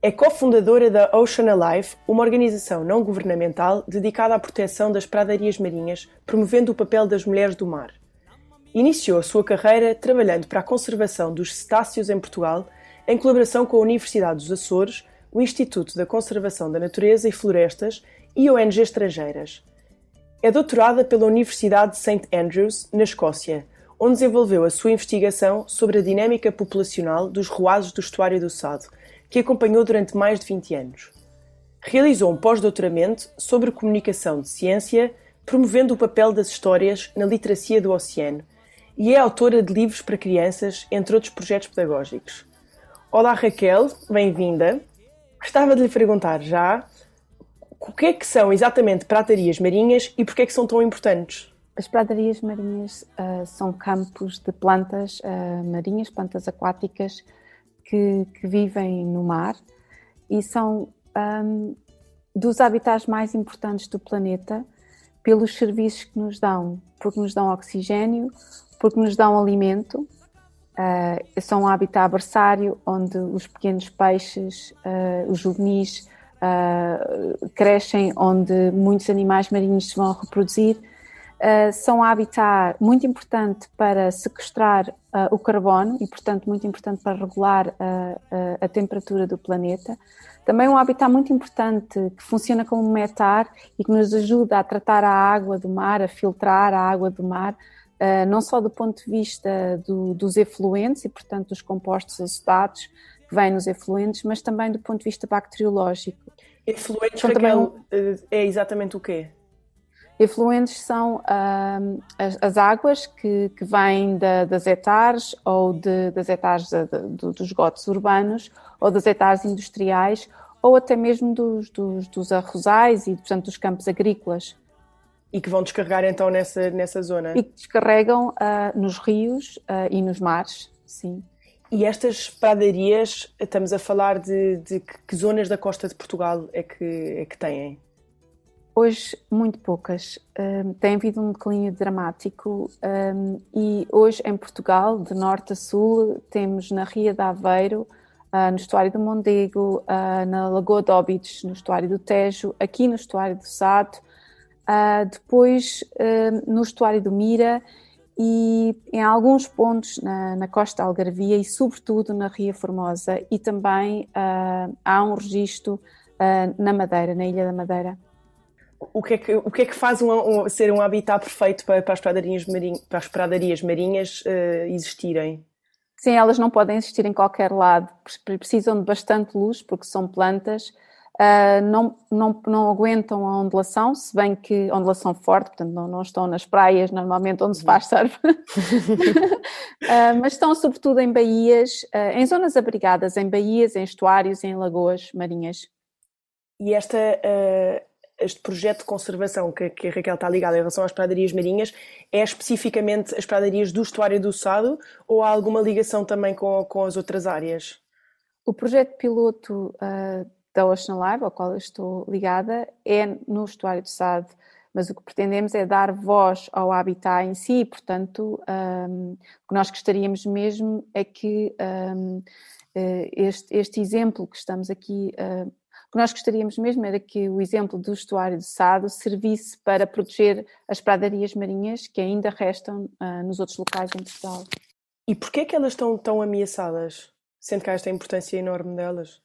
É cofundadora da Ocean Alive, uma organização não governamental dedicada à proteção das pradarias marinhas, promovendo o papel das mulheres do mar. Iniciou a sua carreira trabalhando para a conservação dos cetáceos em Portugal, em colaboração com a Universidade dos Açores, o Instituto da Conservação da Natureza e Florestas e ONG estrangeiras. É doutorada pela Universidade de St. Andrews, na Escócia, onde desenvolveu a sua investigação sobre a dinâmica populacional dos roazes do estuário do Sado, que acompanhou durante mais de 20 anos. Realizou um pós-doutoramento sobre comunicação de ciência, promovendo o papel das histórias na literacia do oceano, e é autora de livros para crianças, entre outros projetos pedagógicos. Olá Raquel, bem-vinda. Gostava de lhe perguntar já o que é que são exatamente pratarias marinhas e porquê é que são tão importantes? As pradarias marinhas uh, são campos de plantas uh, marinhas, plantas aquáticas que, que, vivem no mar e são um, dos habitats mais importantes do planeta pelos serviços que nos dão, porque nos dão oxigênio, porque nos dão alimento. Uh, são um habitat berçário onde os pequenos peixes, os juvenis, crescem, onde muitos animais marinhos se vão reproduzir Uh, são um habitat muito importante para sequestrar uh, o carbono e, portanto, muito importante para regular uh, a temperatura do planeta. Também um habitat muito importante que funciona como metar e que nos ajuda a tratar a água do mar, a filtrar a água do mar, não só do ponto de vista do, dos efluentes e, portanto, dos compostos açudados que vêm nos efluentes, mas também do ponto de vista bacteriológico. Efluentes, então, Raquel, também... é exatamente o quê? Efluentes são as, as, águas que, que vêm da, das hectares ou de, das hectares de, de, dos esgotos urbanos ou das hectares industriais ou até mesmo dos, dos, dos arrozais e, portanto, dos campos agrícolas. E que vão descarregar então nessa, nessa zona? E que descarregam uh, nos rios uh, e nos mares, sim. E estas pradarias, estamos a falar de, de que, que zonas da costa de Portugal é que, é que têm? Hoje, muito poucas. Um, tem havido um declínio dramático um, e hoje em Portugal, de norte a sul, temos na Ria de Aveiro, uh, no estuário do Mondego, uh, na Lagoa de Óbidos, no estuário do Tejo, aqui no estuário do Sado, uh, depois no estuário do Mira e em alguns pontos na, na costa algarvia e sobretudo na Ria Formosa e também há um registro na Madeira, na Ilha da Madeira o que é que, o que, é que faz um, um, ser um habitat perfeito para, para, as, pradarias marinhas, para as pradarias marinhas uh, existirem? Sim, elas não podem existir em qualquer lado, precisam de bastante luz, porque são plantas, uh, não, não, não aguentam a ondulação, se bem que ondulação forte, portanto não, não estão nas praias normalmente onde se faz surf, uh, mas estão sobretudo em baías, em zonas abrigadas, em baías, em estuários, em lagoas marinhas. E esta este projeto de conservação que, que, a Raquel está ligada em relação às pradarias marinhas é especificamente as pradarias do estuário do Sado ou há alguma ligação também com, com as outras áreas? O projeto piloto uh, da Ocean Live, ao qual eu estou ligada, é no estuário do Sado, mas o que pretendemos é dar voz ao habitat em si, portanto, um, o que nós gostaríamos mesmo é que um, eh, este, este, exemplo que estamos aqui uh, o que nós gostaríamos mesmo era que o exemplo do estuário de Sado servisse para proteger as pradarias marinhas que ainda restam uh, nos outros locais em Portugal. E porquê é que elas estão tão ameaçadas, sendo que há esta importância enorme delas?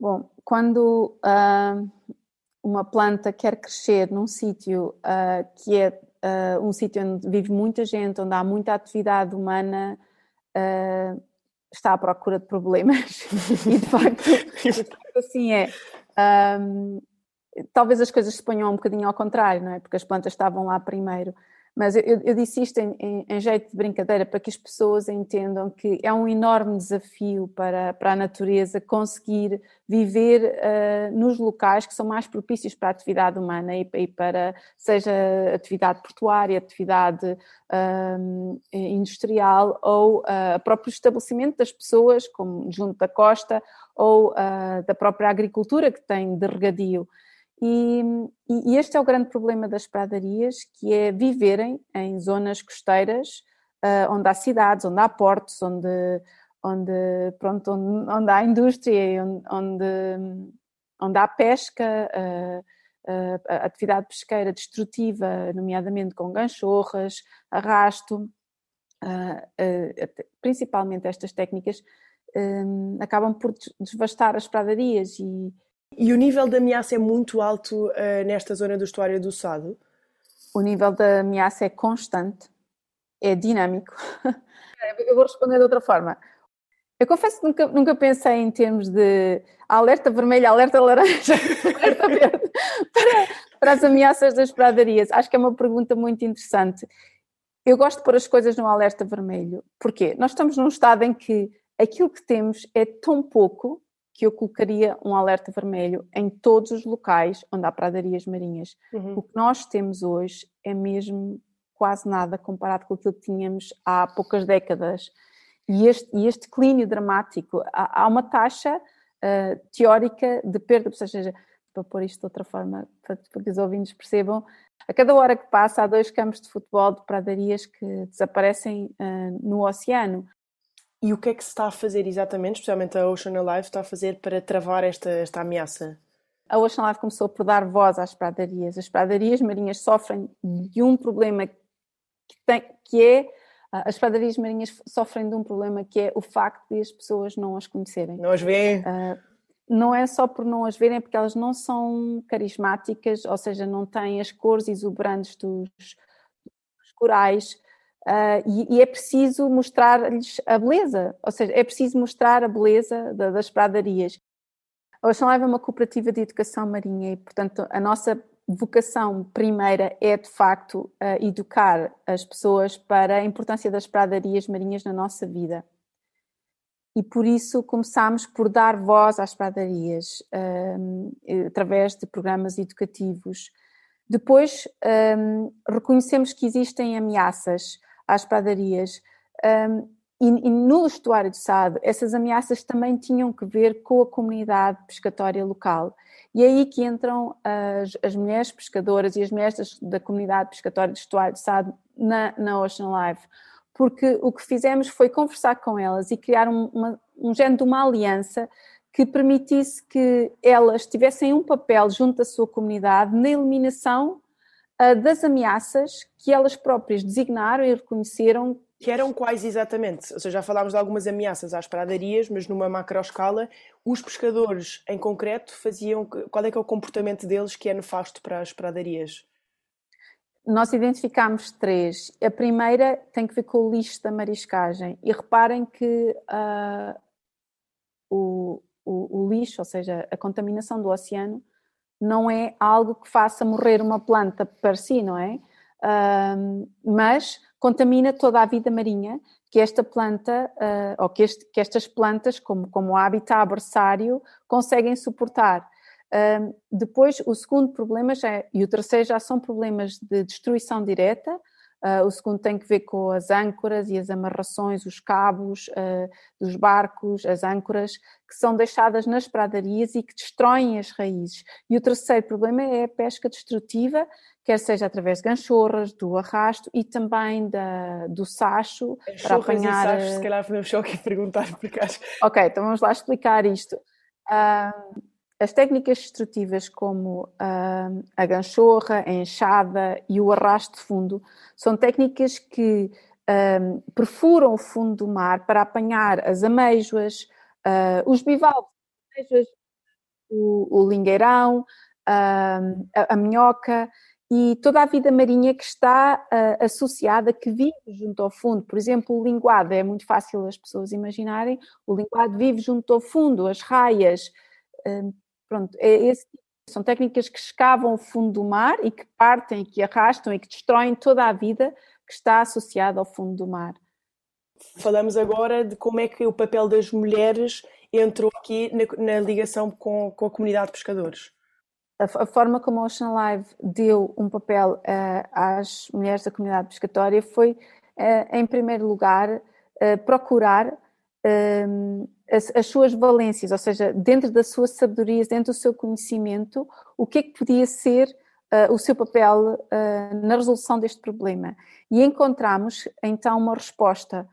Bom, quando uh, uma planta quer crescer num sítio uh, que é um sítio onde vive muita gente, onde há muita atividade humana, está à procura de problemas e de facto, assim é. Um, talvez as coisas se ponham um bocadinho ao contrário, não é? Porque as plantas estavam lá primeiro. Mas eu, eu disse isto em, em, em, jeito de brincadeira para que as pessoas entendam que é um enorme desafio para, para a natureza conseguir viver uh, nos locais que são mais propícios para a atividade humana e, e para, seja atividade portuária, atividade uh, industrial ou uh, próprio estabelecimento das pessoas, como junto da costa, ou da própria agricultura que tem de regadio. E, e, este é o grande problema das pradarias, que é viverem em zonas costeiras, uh, onde há cidades, onde há portos, onde, onde, pronto, onde, onde há indústria, onde, onde, há pesca, uh, uh, atividade pesqueira destrutiva, nomeadamente com ganchorras, arrasto, principalmente estas técnicas, acabam por devastar as pradarias e e o nível de ameaça é muito alto uh, nesta zona do estuário do Sado? O nível de ameaça é constante, é dinâmico. Eu vou responder de outra forma. Eu confesso que nunca, nunca pensei em termos de alerta vermelho, alerta laranja, alerta verde para, para as ameaças das pradarias. Acho que é uma pergunta muito interessante. Eu gosto de pôr as coisas no alerta vermelho. Porquê? Nós estamos num estado em que aquilo que temos é tão pouco que eu colocaria um alerta vermelho em todos os locais onde há pradarias marinhas. Uhum. O que nós temos hoje é mesmo quase nada comparado com aquilo que tínhamos há poucas décadas. E este, e este declínio dramático, há, há uma taxa uh, teórica de perda, ou seja, para pôr isto de outra forma, para, para que os ouvintes percebam, a cada hora que passa há dois campos de futebol de pradarias que desaparecem uh, no oceano. E o que é que se está a fazer exatamente, especialmente a Ocean Alive, está a fazer para travar esta, esta ameaça? A Ocean Alive começou por dar voz às pradarias. As pradarias marinhas sofrem de um problema que, tem, que é as pradarias marinhas sofrem de um problema que é o facto de as pessoas não as conhecerem. Não as veem? Uh, não é só por não as verem, é porque elas não são carismáticas, ou seja, não têm as cores exuberantes dos, dos corais, Uh, e, e, é preciso mostrar-lhes a beleza, ou seja, é preciso mostrar a beleza da, das pradarias. A Ocean Live é uma cooperativa de educação marinha e, portanto, a nossa vocação primeira é, de facto, uh, educar as pessoas para a importância das pradarias marinhas na nossa vida. E por isso começámos por dar voz às pradarias, através de programas educativos. Depois um, reconhecemos que existem ameaças às padarias. Um, e, e, no estuário do Sado, essas ameaças também tinham que ver com a comunidade pescatória local. E é aí que entram as, as mulheres pescadoras e as mulheres da comunidade pescatória do estuário do Sado na, na Ocean Life. Porque o que fizemos foi conversar com elas e criar um, uma, um género de uma aliança que permitisse que elas tivessem um papel junto da sua comunidade na eliminação das ameaças que elas próprias designaram e reconheceram. Que eram quais exatamente? Ou seja, já falámos de algumas ameaças às pradarias, mas numa macroescala, os pescadores em concreto faziam. Qual é que é o comportamento deles que é nefasto para as pradarias? Nós identificámos três. A primeira tem que ver com o lixo da mariscagem. E reparem que uh, o, o, o lixo, ou seja, a contaminação do oceano, não é algo que faça morrer uma planta per si, não é? Mas contamina toda a vida marinha que esta planta, uh, ou que, este, que, estas plantas, como, como habitat berçário, conseguem suportar. Depois, o segundo problema já é, e o terceiro já são problemas de destruição direta, Uh, o segundo tem que ver com as âncoras e as amarrações, os cabos uh, dos barcos, as âncoras, que são deixadas nas pradarias e que destroem as raízes. E o terceiro problema é a pesca destrutiva, quer seja através de ganchorras, do arrasto e também da, do sacho. para apanhar... sachos, se calhar podemos só aqui perguntar, porque acho... Ok, então vamos lá explicar isto. Uh, as técnicas destrutivas como uh, a ganchorra, a enxada e o arrasto de fundo são técnicas que uh, perfuram o fundo do mar para apanhar as ameijoas, uh, os bivalves, o, o lingueirão, a, a, minhoca e toda a vida marinha que está associada, que vive junto ao fundo. Por exemplo, o linguado, é muito fácil as pessoas imaginarem, o linguado vive junto ao fundo, as raias, Pronto, é esse tipo São técnicas que escavam o fundo do mar e que partem, que arrastam e que destroem toda a vida que está associada ao fundo do mar. Falamos agora de como é que o papel das mulheres entrou aqui na, na ligação com, com, a comunidade de pescadores. A, a, forma como a Ocean Live deu um papel uh, às mulheres da comunidade pescatória foi, uh, em primeiro lugar, uh, procurar as, as, suas valências, ou seja, dentro da sua sabedoria, dentro do seu conhecimento, o que é que podia ser uh, o seu papel uh, na resolução deste problema. E encontramos então uma resposta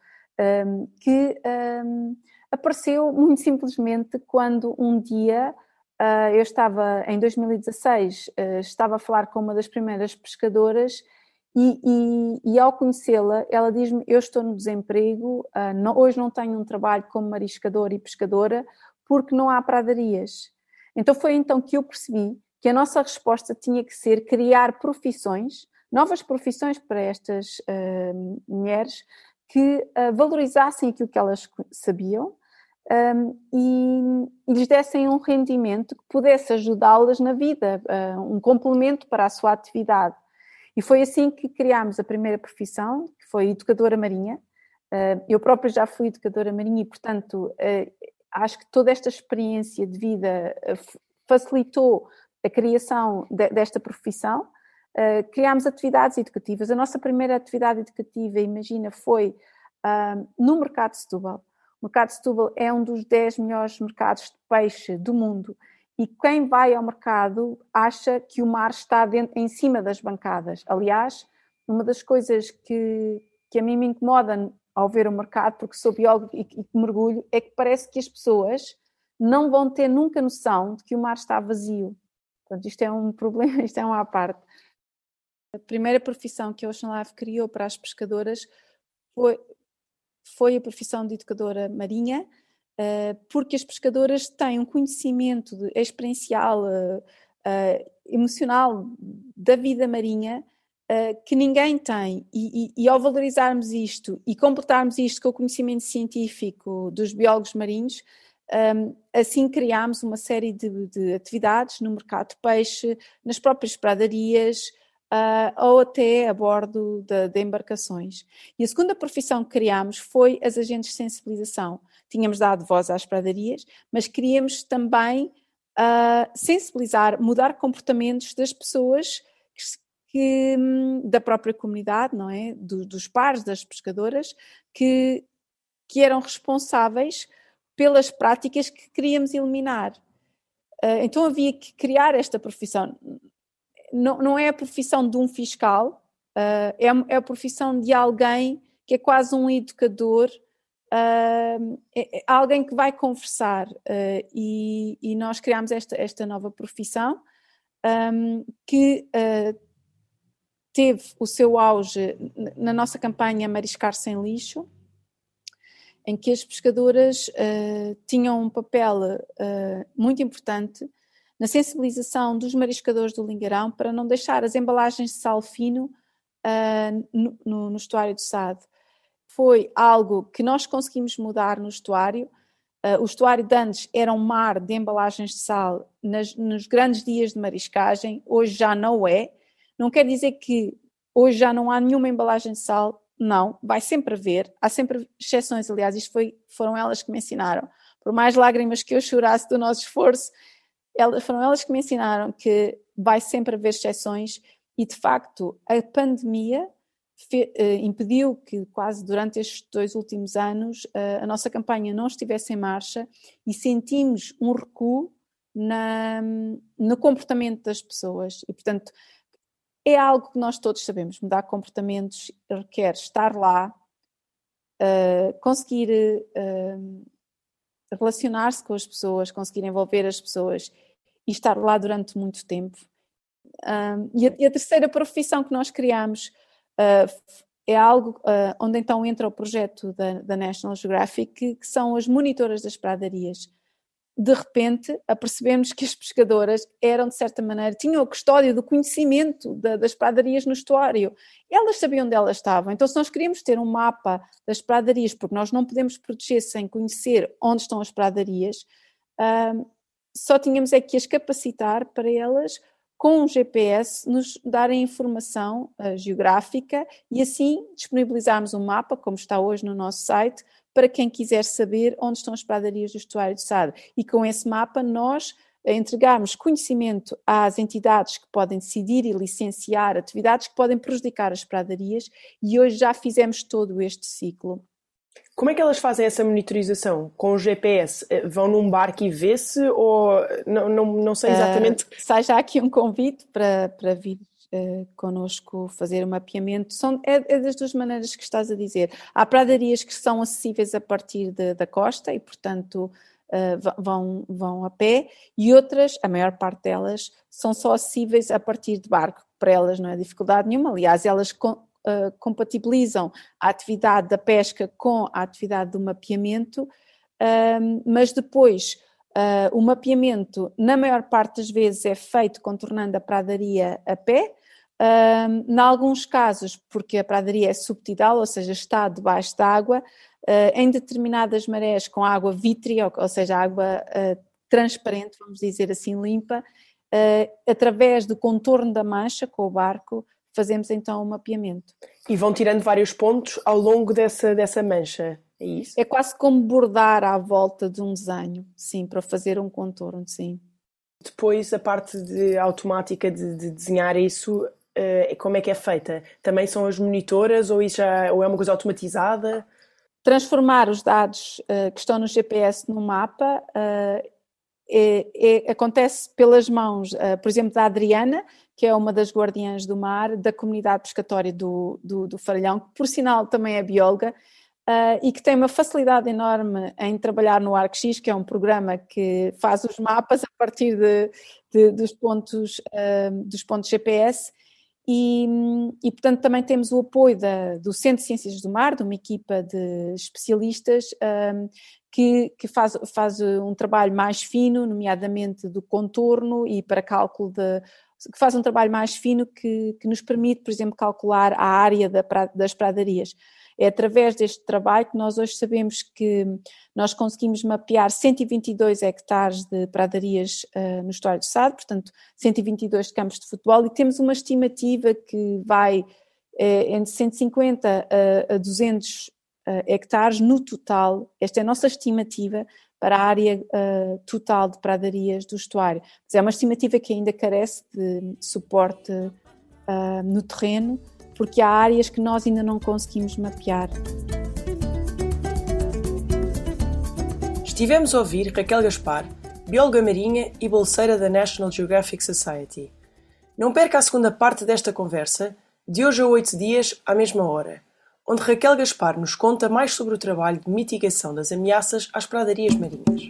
um, que um, apareceu muito simplesmente quando um dia uh, eu estava em 2016, estava a falar com uma das primeiras pescadoras e, e, e, ao conhecê-la, ela diz-me: Eu estou no desemprego, uh, não, hoje não tenho um trabalho como mariscadora e pescadora, porque não há pradarias. Então foi então que eu percebi que a nossa resposta tinha que ser criar profissões, novas profissões para estas uh, mulheres que uh, valorizassem aquilo que elas sabiam um, e, e, lhes dessem um rendimento que pudesse ajudá-las na vida, um complemento para a sua atividade. E foi assim que criámos a primeira profissão, que foi educadora marinha. Ah, eu própria já fui educadora marinha e, portanto, ah, acho que toda esta experiência de vida ah, facilitou a criação desta profissão. Criámos atividades educativas. A nossa primeira atividade educativa, imagina, foi no mercado de Setúbal. O mercado de Setúbal é um dos 10 melhores mercados de peixe do mundo e quem vai ao mercado acha que o mar está dentro, em cima das bancadas. Aliás, uma das coisas que, que a mim me incomoda ao ver o mercado, porque sou biólogo e, e mergulho, é que parece que as pessoas não vão ter nunca noção de que o mar está vazio. Portanto, isto é um problema, isto é uma à parte. A primeira profissão que a Ocean Life criou para as pescadoras foi, foi a profissão de educadora marinha, porque as pescadoras têm um conhecimento de, experiencial, uh, uh, emocional da vida marinha que ninguém tem. E, e, e, ao valorizarmos isto e completarmos isto com o conhecimento científico dos biólogos marinhos, um, assim criámos uma série de, de, atividades no mercado de peixe, nas próprias pradarias, ou até a bordo de, de, embarcações. E a segunda profissão que criámos foi as agentes de sensibilização. Tínhamos dado voz às pradarias, mas queríamos também uh, sensibilizar, mudar comportamentos das pessoas que, que, da própria comunidade, não é? Do, dos pares das pescadoras, que, que eram responsáveis pelas práticas que queríamos eliminar. Uh, então havia que criar esta profissão não, não é a profissão de um fiscal, uh, é, é a profissão de alguém que é quase um educador, uh, alguém que vai conversar. Uh, e, e, nós criámos esta, esta nova profissão um, que teve o seu auge na nossa campanha Mariscar Sem Lixo, em que as pescadoras tinham um papel muito importante na sensibilização dos mariscadores do Lingarão para não deixar as embalagens de sal fino uh, no, no, no, estuário do Sado. Foi algo que nós conseguimos mudar no estuário. Uh, o estuário de antes era um mar de embalagens de sal nas, nos grandes dias de mariscagem, hoje já não é. Não quer dizer que hoje já não há nenhuma embalagem de sal, não, vai sempre haver, há sempre exceções, aliás, isto foi, foram elas que me ensinaram. Por mais lágrimas que eu chorasse do nosso esforço, elas, foram elas que me ensinaram que vai sempre haver exceções e, de facto, a pandemia fe, uh, impediu que quase durante estes dois últimos anos uh, a nossa campanha não estivesse em marcha e sentimos um recuo na, no comportamento das pessoas e, portanto, é algo que nós todos sabemos. Mudar comportamentos requer estar lá, uh, conseguir relacionar-se com as pessoas, conseguir envolver as pessoas e estar lá durante muito tempo. Um, e, a, e, a, terceira profissão que nós criamos é algo uh, onde então entra o projeto da, da National Geographic, que, que, são as monitoras das pradarias. De repente, apercebemos que as pescadoras eram, de certa maneira, tinham a custódia do conhecimento da, das pradarias no estuário. Elas sabiam onde elas estavam. Então, se nós queríamos ter um mapa das pradarias, porque nós não podemos proteger sem conhecer onde estão as pradarias, só tínhamos é que as capacitar para elas com um GPS nos darem informação uh, geográfica e assim disponibilizarmos um mapa, como está hoje no nosso site, para quem quiser saber onde estão as pradarias do estuário de Sado. E com esse mapa nós entregarmos conhecimento às entidades que podem decidir e licenciar atividades que podem prejudicar as pradarias e hoje já fizemos todo este ciclo. Como é que elas fazem essa monitorização? Com o GPS? Eh, vão num barco e vê-se ou não, não, não sei exatamente? Uh, sai já aqui um convite para, para vir uh, connosco fazer o um mapeamento. São, é, é, das duas maneiras que estás a dizer. Há pradarias que são acessíveis a partir de, da costa e, portanto, uh, vão, vão a pé e outras, a maior parte delas, são só acessíveis a partir de barco. Para elas não é dificuldade nenhuma, aliás, elas uh, compatibilizam a atividade da pesca com a atividade do mapeamento, uh, mas depois uh, o mapeamento, na maior parte das vezes, é feito contornando a pradaria a pé. Em alguns casos, porque a pradaria é subtidal, ou seja, está debaixo da água, uh, em determinadas marés com água vítrea, ou seja, água transparente, vamos dizer assim, limpa, através do contorno da mancha com o barco, fazemos então o um mapeamento. E vão tirando vários pontos ao longo dessa, dessa mancha, é isso? É quase como bordar à volta de um desenho, sim, para fazer um contorno, sim. Depois a parte de automática de, de desenhar isso, uh, como é que é feita? Também são as monitoras ou, isso já, ou é uma coisa automatizada? transformar os dados uh, que estão no GPS no mapa uh, é, é, acontece pelas mãos, uh, por exemplo, da Adriana, que é uma das guardiãs do mar da comunidade pescatória do, do, do Faralhão, que por sinal também é bióloga, e que tem uma facilidade enorme em trabalhar no ArcX, que é um programa que faz os mapas a partir de, de, dos, pontos, dos pontos GPS e, e, portanto, também temos o apoio da, do Centro de Ciências do Mar, de uma equipa de especialistas um, que, que faz, faz um trabalho mais fino, nomeadamente do contorno e para cálculo de. que faz um trabalho mais fino que, que nos permite, por exemplo, calcular a área da, das pradarias. É através deste trabalho que nós hoje sabemos que nós conseguimos mapear 122 hectares de pradarias uh, no Estuário do Sado, portanto 122 campos de futebol e temos uma estimativa que vai uh, entre 150 a, a 200 uh, eh, hectares no total, esta é a nossa estimativa para a área uh, total de pradarias do estuário. Mas é uma estimativa que ainda carece de suporte uh, no terreno, porque há áreas que nós ainda não conseguimos mapear. Estivemos a ouvir Raquel Gaspar, bióloga marinha e bolseira da National Geographic Society. Não perca a segunda parte desta conversa, de hoje a oito dias, à mesma hora, onde Raquel Gaspar nos conta mais sobre o trabalho de mitigação das ameaças às pradarias marinhas.